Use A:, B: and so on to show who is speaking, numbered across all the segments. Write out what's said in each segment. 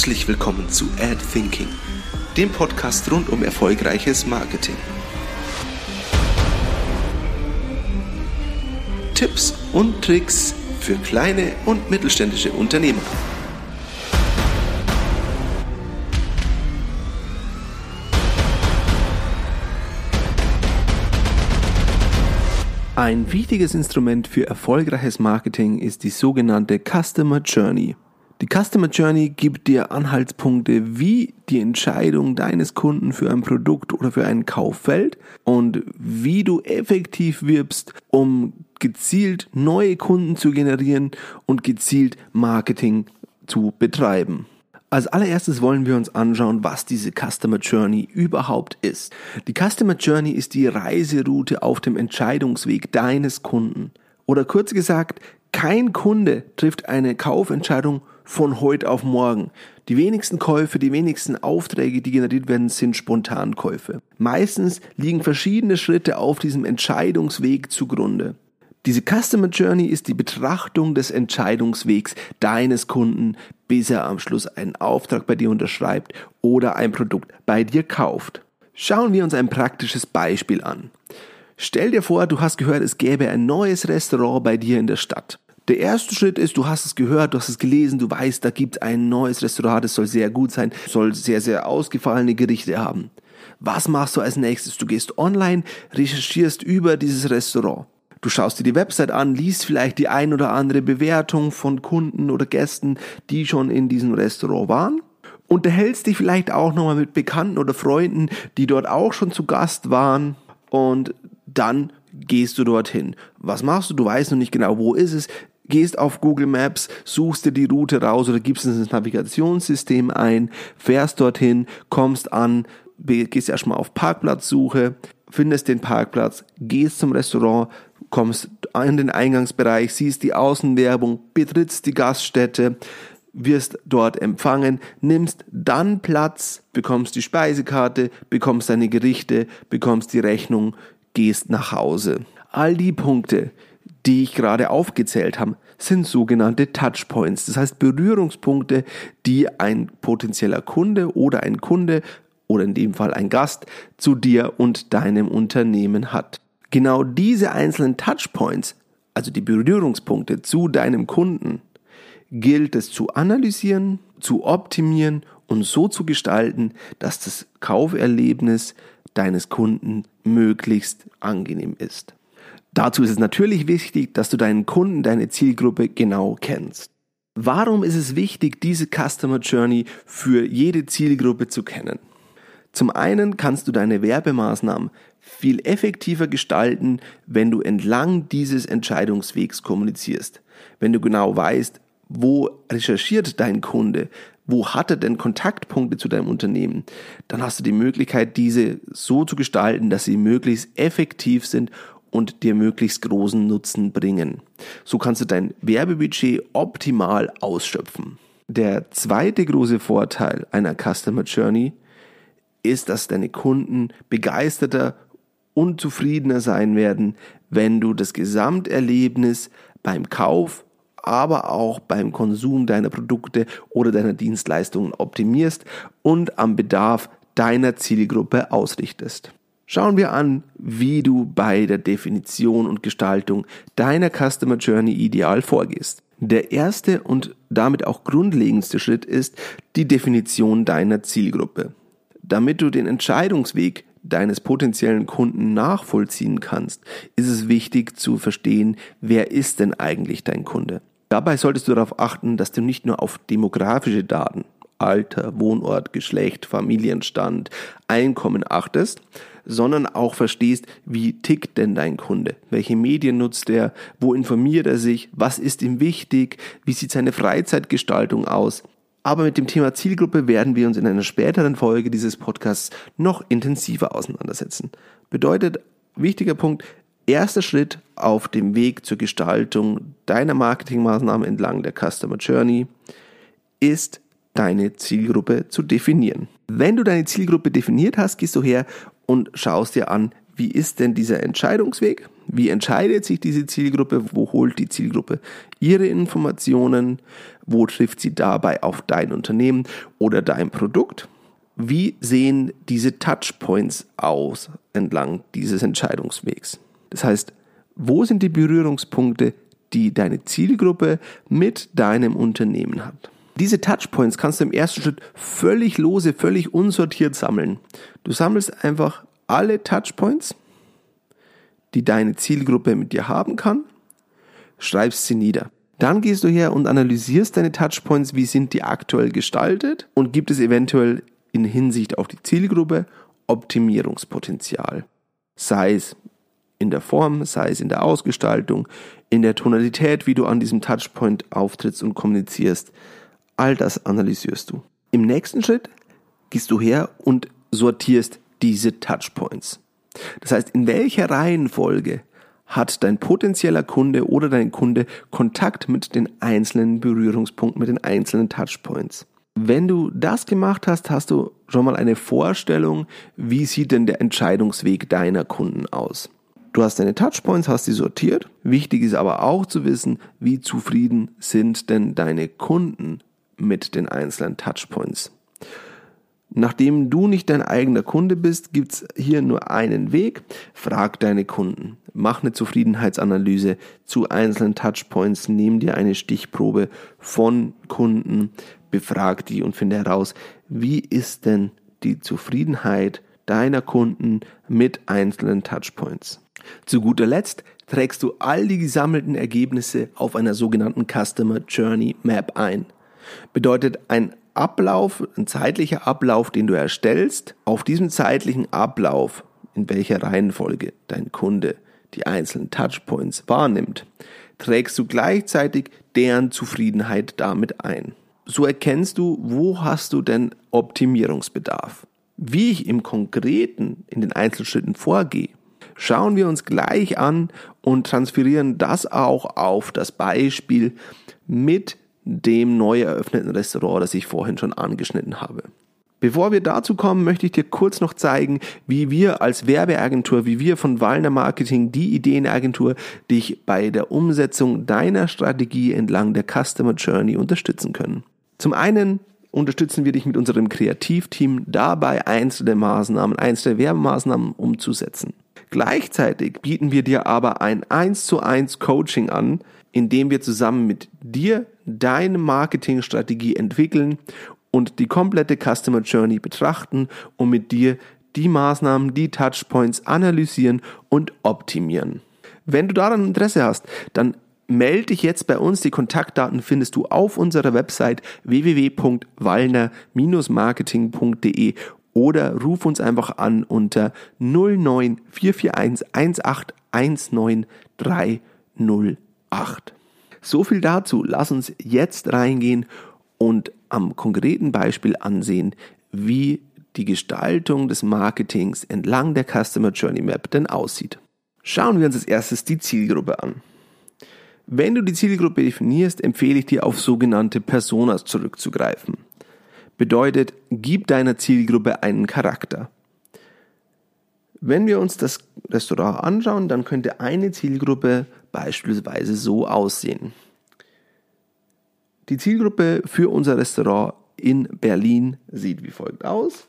A: Herzlich willkommen zu Ad Thinking, dem Podcast rund um erfolgreiches Marketing. Tipps und Tricks für kleine und mittelständische Unternehmer. Ein wichtiges Instrument für erfolgreiches Marketing ist die sogenannte Customer Journey. Die Customer Journey gibt dir Anhaltspunkte, wie die Entscheidung deines Kunden für ein Produkt oder für einen Kauf fällt und wie du effektiv wirbst, um gezielt neue Kunden zu generieren und gezielt Marketing zu betreiben. Als allererstes wollen wir uns anschauen, was diese Customer Journey überhaupt ist. Die Customer Journey ist die Reiseroute auf dem Entscheidungsweg deines Kunden. Oder kurz gesagt, kein Kunde trifft eine Kaufentscheidung von heute auf morgen. Die wenigsten Käufe, die wenigsten Aufträge, die generiert werden, sind Spontankäufe. Meistens liegen verschiedene Schritte auf diesem Entscheidungsweg zugrunde. Diese Customer Journey ist die Betrachtung des Entscheidungswegs deines Kunden, bis er am Schluss einen Auftrag bei dir unterschreibt oder ein Produkt bei dir kauft. Schauen wir uns ein praktisches Beispiel an. Stell dir vor, du hast gehört, es gäbe ein neues Restaurant bei dir in der Stadt. Der erste Schritt ist, du hast es gehört, du hast es gelesen, du weißt, da gibt ein neues Restaurant, das soll sehr gut sein, soll sehr, sehr ausgefallene Gerichte haben. Was machst du als nächstes? Du gehst online, recherchierst über dieses Restaurant. Du schaust dir die Website an, liest vielleicht die ein oder andere Bewertung von Kunden oder Gästen, die schon in diesem Restaurant waren. Unterhältst dich vielleicht auch nochmal mit Bekannten oder Freunden, die dort auch schon zu Gast waren. Und dann gehst du dorthin. Was machst du? Du weißt noch nicht genau, wo ist es. Gehst auf Google Maps, suchst dir die Route raus oder gibst es ins Navigationssystem ein, fährst dorthin, kommst an, gehst erstmal auf Parkplatzsuche, findest den Parkplatz, gehst zum Restaurant, kommst in den Eingangsbereich, siehst die Außenwerbung, betrittst die Gaststätte, wirst dort empfangen, nimmst dann Platz, bekommst die Speisekarte, bekommst deine Gerichte, bekommst die Rechnung, gehst nach Hause. All die Punkte, die ich gerade aufgezählt habe, sind sogenannte Touchpoints, das heißt Berührungspunkte, die ein potenzieller Kunde oder ein Kunde oder in dem Fall ein Gast zu dir und deinem Unternehmen hat. Genau diese einzelnen Touchpoints, also die Berührungspunkte zu deinem Kunden, gilt es zu analysieren, zu optimieren und so zu gestalten, dass das Kauferlebnis deines Kunden möglichst angenehm ist. Dazu ist es natürlich wichtig, dass du deinen Kunden, deine Zielgruppe genau kennst. Warum ist es wichtig, diese Customer Journey für jede Zielgruppe zu kennen? Zum einen kannst du deine Werbemaßnahmen viel effektiver gestalten, wenn du entlang dieses Entscheidungswegs kommunizierst. Wenn du genau weißt, wo recherchiert dein Kunde, wo hat er denn Kontaktpunkte zu deinem Unternehmen, dann hast du die Möglichkeit, diese so zu gestalten, dass sie möglichst effektiv sind und dir möglichst großen Nutzen bringen. So kannst du dein Werbebudget optimal ausschöpfen. Der zweite große Vorteil einer Customer Journey ist, dass deine Kunden begeisterter und zufriedener sein werden, wenn du das Gesamterlebnis beim Kauf, aber auch beim Konsum deiner Produkte oder deiner Dienstleistungen optimierst und am Bedarf deiner Zielgruppe ausrichtest. Schauen wir an, wie du bei der Definition und Gestaltung deiner Customer Journey ideal vorgehst. Der erste und damit auch grundlegendste Schritt ist die Definition deiner Zielgruppe. Damit du den Entscheidungsweg deines potenziellen Kunden nachvollziehen kannst, ist es wichtig zu verstehen, wer ist denn eigentlich dein Kunde. Dabei solltest du darauf achten, dass du nicht nur auf demografische Daten, Alter, Wohnort, Geschlecht, Familienstand, Einkommen achtest, sondern auch verstehst, wie tickt denn dein Kunde? Welche Medien nutzt er? Wo informiert er sich? Was ist ihm wichtig? Wie sieht seine Freizeitgestaltung aus? Aber mit dem Thema Zielgruppe werden wir uns in einer späteren Folge dieses Podcasts noch intensiver auseinandersetzen. Bedeutet, wichtiger Punkt, erster Schritt auf dem Weg zur Gestaltung deiner Marketingmaßnahmen entlang der Customer Journey ist deine Zielgruppe zu definieren. Wenn du deine Zielgruppe definiert hast, gehst du her und schaust dir an, wie ist denn dieser Entscheidungsweg? Wie entscheidet sich diese Zielgruppe? Wo holt die Zielgruppe ihre Informationen? Wo trifft sie dabei auf dein Unternehmen oder dein Produkt? Wie sehen diese Touchpoints aus entlang dieses Entscheidungswegs? Das heißt, wo sind die Berührungspunkte, die deine Zielgruppe mit deinem Unternehmen hat? Diese Touchpoints kannst du im ersten Schritt völlig lose, völlig unsortiert sammeln. Du sammelst einfach alle Touchpoints, die deine Zielgruppe mit dir haben kann, schreibst sie nieder. Dann gehst du her und analysierst deine Touchpoints, wie sind die aktuell gestaltet und gibt es eventuell in Hinsicht auf die Zielgruppe Optimierungspotenzial. Sei es in der Form, sei es in der Ausgestaltung, in der Tonalität, wie du an diesem Touchpoint auftrittst und kommunizierst. All das analysierst du. Im nächsten Schritt gehst du her und sortierst diese Touchpoints. Das heißt, in welcher Reihenfolge hat dein potenzieller Kunde oder dein Kunde Kontakt mit den einzelnen Berührungspunkten, mit den einzelnen Touchpoints. Wenn du das gemacht hast, hast du schon mal eine Vorstellung, wie sieht denn der Entscheidungsweg deiner Kunden aus. Du hast deine Touchpoints, hast sie sortiert. Wichtig ist aber auch zu wissen, wie zufrieden sind denn deine Kunden mit den einzelnen Touchpoints. Nachdem du nicht dein eigener Kunde bist, gibt's hier nur einen Weg. Frag deine Kunden. Mach eine Zufriedenheitsanalyse zu einzelnen Touchpoints. Nimm dir eine Stichprobe von Kunden. Befrag die und finde heraus, wie ist denn die Zufriedenheit deiner Kunden mit einzelnen Touchpoints. Zu guter Letzt trägst du all die gesammelten Ergebnisse auf einer sogenannten Customer Journey Map ein. Bedeutet ein Ablauf, ein zeitlicher Ablauf, den du erstellst, auf diesem zeitlichen Ablauf, in welcher Reihenfolge dein Kunde die einzelnen Touchpoints wahrnimmt, trägst du gleichzeitig deren Zufriedenheit damit ein. So erkennst du, wo hast du denn Optimierungsbedarf. Wie ich im Konkreten in den Einzelschritten vorgehe, schauen wir uns gleich an und transferieren das auch auf das Beispiel mit dem neu eröffneten Restaurant, das ich vorhin schon angeschnitten habe. Bevor wir dazu kommen, möchte ich dir kurz noch zeigen, wie wir als Werbeagentur, wie wir von Wallner Marketing, die Ideenagentur, dich bei der Umsetzung deiner Strategie entlang der Customer Journey unterstützen können. Zum einen unterstützen wir dich mit unserem Kreativteam dabei, einzelne Maßnahmen, einzelne Werbemaßnahmen umzusetzen. Gleichzeitig bieten wir dir aber ein 1 zu 1 Coaching an, indem wir zusammen mit dir deine Marketingstrategie entwickeln und die komplette Customer Journey betrachten und mit dir die Maßnahmen, die Touchpoints analysieren und optimieren. Wenn du daran Interesse hast, dann melde dich jetzt bei uns. Die Kontaktdaten findest du auf unserer Website www.wallner-marketing.de oder ruf uns einfach an unter 09441 18 19 So viel dazu. Lass uns jetzt reingehen und am konkreten Beispiel ansehen, wie die Gestaltung des Marketings entlang der Customer Journey Map denn aussieht. Schauen wir uns als erstes die Zielgruppe an. Wenn du die Zielgruppe definierst, empfehle ich dir auf sogenannte Personas zurückzugreifen. Bedeutet, gib deiner Zielgruppe einen Charakter. Wenn wir uns das Restaurant anschauen, dann könnte eine Zielgruppe beispielsweise so aussehen. Die Zielgruppe für unser Restaurant in Berlin sieht wie folgt aus.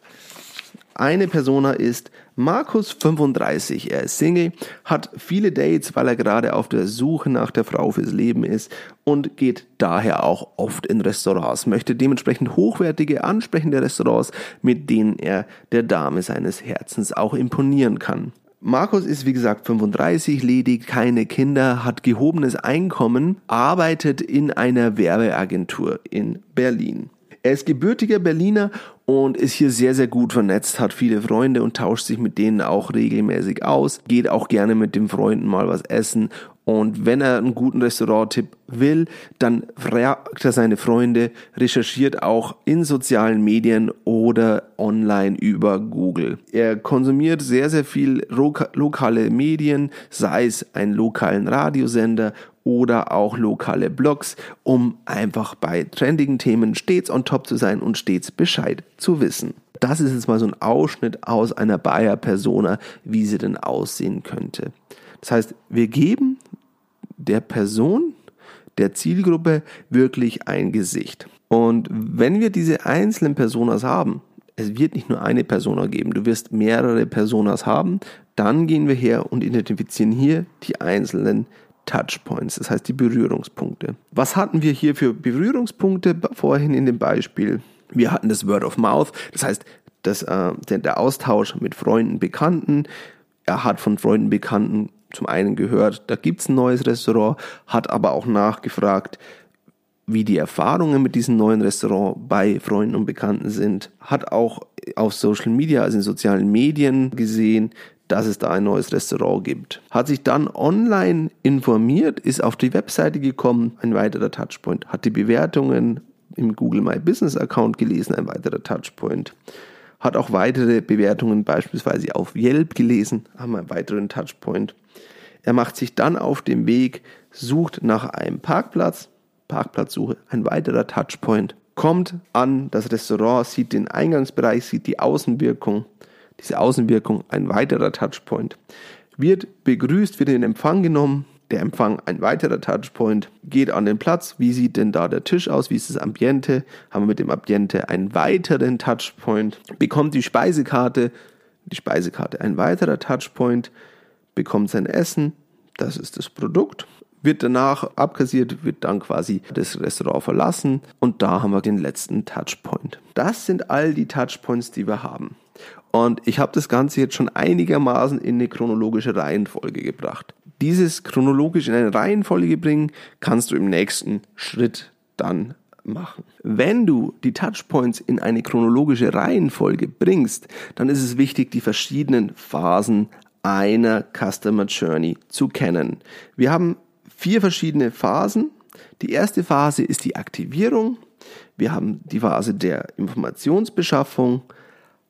A: Eine Persona ist Markus 35. Er ist Single, hat viele Dates, weil er gerade auf der Suche nach der Frau fürs Leben ist und geht daher auch oft in Restaurants, möchte dementsprechend hochwertige, ansprechende Restaurants, mit denen er der Dame seines Herzens auch imponieren kann. Markus ist wie gesagt 35, ledig, keine Kinder, hat gehobenes Einkommen, arbeitet in einer Werbeagentur in Berlin. Er ist gebürtiger Berliner und ist hier sehr, sehr gut vernetzt, hat viele Freunde und tauscht sich mit denen auch regelmäßig aus, geht auch gerne mit den Freunden mal was essen Und wenn er einen guten Restauranttipp will, dann fragt er seine Freunde, recherchiert auch in sozialen Medien oder online über Google. Er konsumiert sehr, sehr viel lokale Medien, sei es einen lokalen Radiosender oder auch lokale Blogs, um einfach bei trendigen Themen stets on top zu sein und stets Bescheid zu wissen. Das ist jetzt mal so ein Ausschnitt aus einer Bayer Persona, wie sie denn aussehen könnte. Das heißt, wir geben der Person, der Zielgruppe wirklich ein Gesicht. Und wenn wir diese einzelnen Personas haben, es wird nicht nur eine Persona geben, du wirst mehrere Personas haben, dann gehen wir her und identifizieren hier die einzelnen Touchpoints, das heißt die Berührungspunkte. Was hatten wir hier für Berührungspunkte vorhin in dem Beispiel? Wir hatten das Word of Mouth, das heißt das, äh, der, der Austausch mit Freunden, Bekannten. Er hat von Freunden, Bekannten zum einen gehört, da gibt's ein neues Restaurant, hat aber auch nachgefragt, wie die Erfahrungen mit diesem neuen Restaurant bei Freunden und Bekannten sind, hat auch auf Social Media, also in sozialen Medien gesehen, dass es da ein neues Restaurant gibt. Hat sich dann online informiert, ist auf die Webseite gekommen, ein weiterer Touchpoint, hat die Bewertungen im Google My Business Account gelesen, ein weiterer Touchpoint. Hat auch weitere Bewertungen beispielsweise auf Yelp gelesen, haben einen weiteren Touchpoint. Er macht sich dann auf den Weg, sucht nach einem Parkplatz, Parkplatzsuche, ein weiterer Touchpoint, kommt an das Restaurant, sieht den Eingangsbereich, sieht die Außenwirkung, diese Außenwirkung, ein weiterer Touchpoint, wird begrüßt, wird in Empfang genommen, der Empfang ein weiterer Touchpoint, geht an den Platz, wie sieht denn da der Tisch aus, wie ist das Ambiente, haben wir mit dem Ambiente einen weiteren Touchpoint, bekommt die Speisekarte, die Speisekarte ein weiterer Touchpoint, bekommt sein Essen, das ist das Produkt, wird danach abkassiert, wird dann quasi das Restaurant verlassen. Und da haben wir den letzten Touchpoint. Das sind all die Touchpoints, die wir haben. Und ich habe das Ganze jetzt schon einigermaßen in eine chronologische Reihenfolge gebracht. Dieses chronologisch in eine Reihenfolge bringen, kannst du im nächsten Schritt dann machen. Wenn du die Touchpoints in eine chronologische Reihenfolge bringst, dann ist es wichtig, die verschiedenen Phasen einer Customer Journey zu kennen. Wir haben vier verschiedene Phasen. Die erste Phase ist die Aktivierung. Wir haben die Phase der Informationsbeschaffung,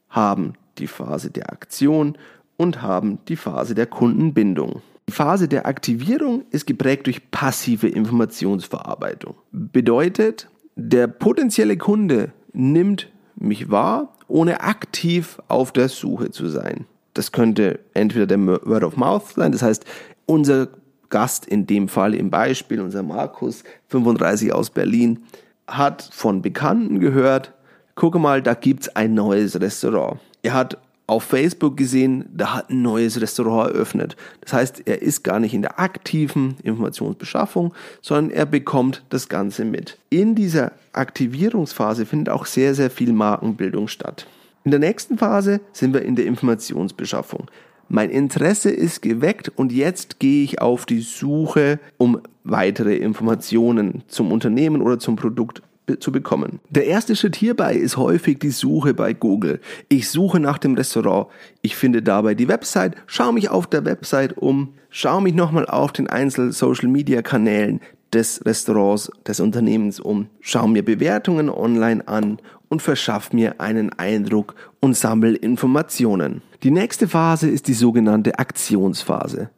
A: haben die Phase der Aktion und haben die Phase der Kundenbindung. Die Phase der Aktivierung ist geprägt durch passive Informationsverarbeitung. Bedeutet, der potenzielle Kunde nimmt mich wahr, ohne aktiv auf der Suche zu sein. Das könnte entweder der Word of Mouth sein, das heißt, unser Gast in dem Fall im Beispiel, unser Markus, 35 aus Berlin, hat von Bekannten gehört, gucke mal, da gibt's ein neues Restaurant. Er hat auf Facebook gesehen, da hat ein neues Restaurant eröffnet. Das heißt, er ist gar nicht in der aktiven Informationsbeschaffung, sondern er bekommt das Ganze mit. In dieser Aktivierungsphase findet auch sehr, sehr viel Markenbildung statt. In der nächsten Phase sind wir in der Informationsbeschaffung. Mein Interesse ist geweckt und jetzt gehe ich auf die Suche, um weitere Informationen zum Unternehmen oder zum Produkt zu bekommen. Der erste Schritt hierbei ist häufig die Suche bei Google. Ich suche nach dem Restaurant. Ich finde dabei die Website, schaue mich auf der Website um, schaue mich nochmal auf den einzelnen Social Media Kanälen des Restaurants, des Unternehmens um, schaue mir Bewertungen online an und verschaffe mir einen Eindruck und sammle Informationen. Die nächste Phase ist die sogenannte Aktionsphase.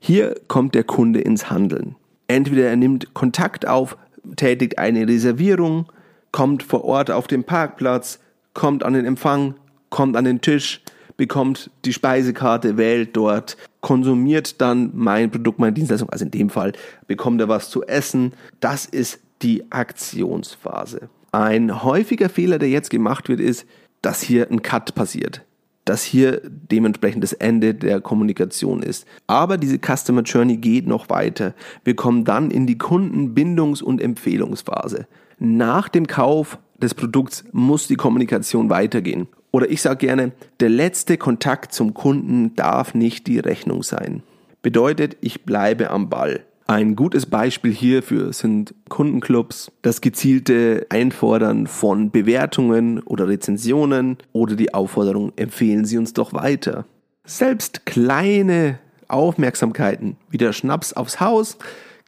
A: Hier kommt der Kunde ins Handeln. Entweder er nimmt Kontakt auf, tätigt eine Reservierung, kommt vor Ort auf den Parkplatz, kommt an den Empfang, kommt an den Tisch, bekommt die Speisekarte, wählt dort, konsumiert dann mein Produkt, meine Dienstleistung, also in dem Fall bekommt er was zu essen. Das ist die Aktionsphase. Ein häufiger Fehler, der jetzt gemacht wird, ist, dass hier ein Cut passiert dass hier dementsprechend das Ende der Kommunikation ist. Aber diese Customer Journey geht noch weiter. Wir kommen dann in die Kundenbindungs- und Empfehlungsphase. Nach dem Kauf des Produkts muss die Kommunikation weitergehen. Oder ich sage gerne, der letzte Kontakt zum Kunden darf nicht die Rechnung sein. Bedeutet, ich bleibe am Ball. Ein gutes Beispiel hierfür sind Kundenclubs, das gezielte Einfordern von Bewertungen oder Rezensionen oder die Aufforderung, empfehlen Sie uns doch weiter. Selbst kleine Aufmerksamkeiten wie der Schnaps aufs Haus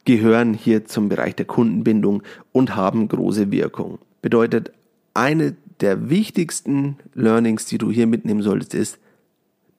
A: gehören hier zum Bereich der Kundenbindung und haben große Wirkung. Bedeutet, eine der wichtigsten Learnings, die du hier mitnehmen solltest, ist,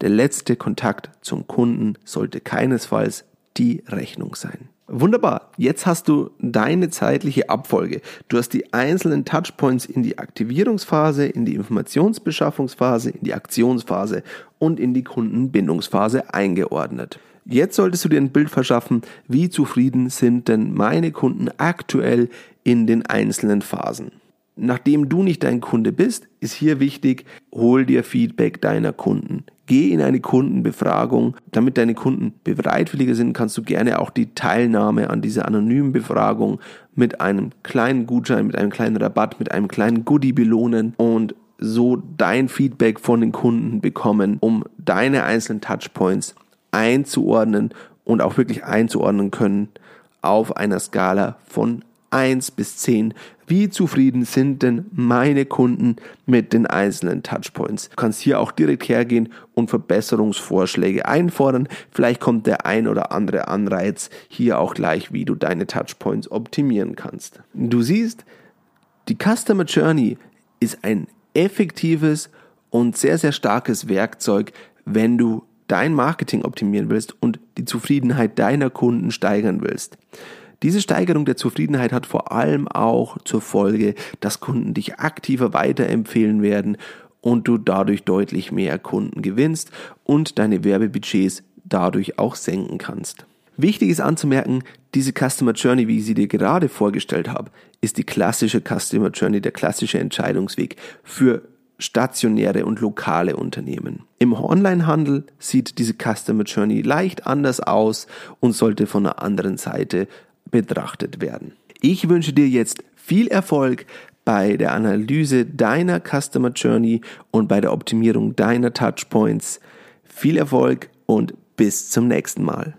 A: der letzte Kontakt zum Kunden sollte keinesfalls die Rechnung sein. Wunderbar, jetzt hast du deine zeitliche Abfolge. Du hast die einzelnen Touchpoints in die Aktivierungsphase, in die Informationsbeschaffungsphase, in die Aktionsphase und in die Kundenbindungsphase eingeordnet. Jetzt solltest du dir ein Bild verschaffen, wie zufrieden sind denn meine Kunden aktuell in den einzelnen Phasen. Nachdem du nicht dein Kunde bist, ist hier wichtig, hol dir Feedback deiner Kunden. Geh in eine Kundenbefragung. Damit deine Kunden bereitwilliger sind, kannst du gerne auch die Teilnahme an dieser anonymen Befragung mit einem kleinen Gutschein, mit einem kleinen Rabatt, mit einem kleinen Goodie belohnen und so dein Feedback von den Kunden bekommen, um deine einzelnen Touchpoints einzuordnen und auch wirklich einzuordnen können auf einer Skala von 1 bis 10. Wie zufrieden sind denn meine Kunden mit den einzelnen Touchpoints? Du kannst hier auch direkt hergehen und Verbesserungsvorschläge einfordern. Vielleicht kommt der ein oder andere Anreiz hier auch gleich, wie du deine Touchpoints optimieren kannst. Du siehst, die Customer Journey ist ein effektives und sehr, sehr starkes Werkzeug, wenn du dein Marketing optimieren willst und die Zufriedenheit deiner Kunden steigern willst. Diese Steigerung der Zufriedenheit hat vor allem auch zur Folge, dass Kunden dich aktiver weiterempfehlen werden und du dadurch deutlich mehr Kunden gewinnst und deine Werbebudgets dadurch auch senken kannst. Wichtig ist anzumerken, diese Customer Journey, wie ich sie dir gerade vorgestellt habe, ist die klassische Customer Journey, der klassische Entscheidungsweg für stationäre und lokale Unternehmen. Im Onlinehandel sieht diese Customer Journey leicht anders aus und sollte von einer anderen Seite betrachtet werden. Ich wünsche dir jetzt viel Erfolg bei der Analyse deiner Customer Journey und bei der Optimierung deiner Touchpoints. Viel Erfolg und bis zum nächsten Mal.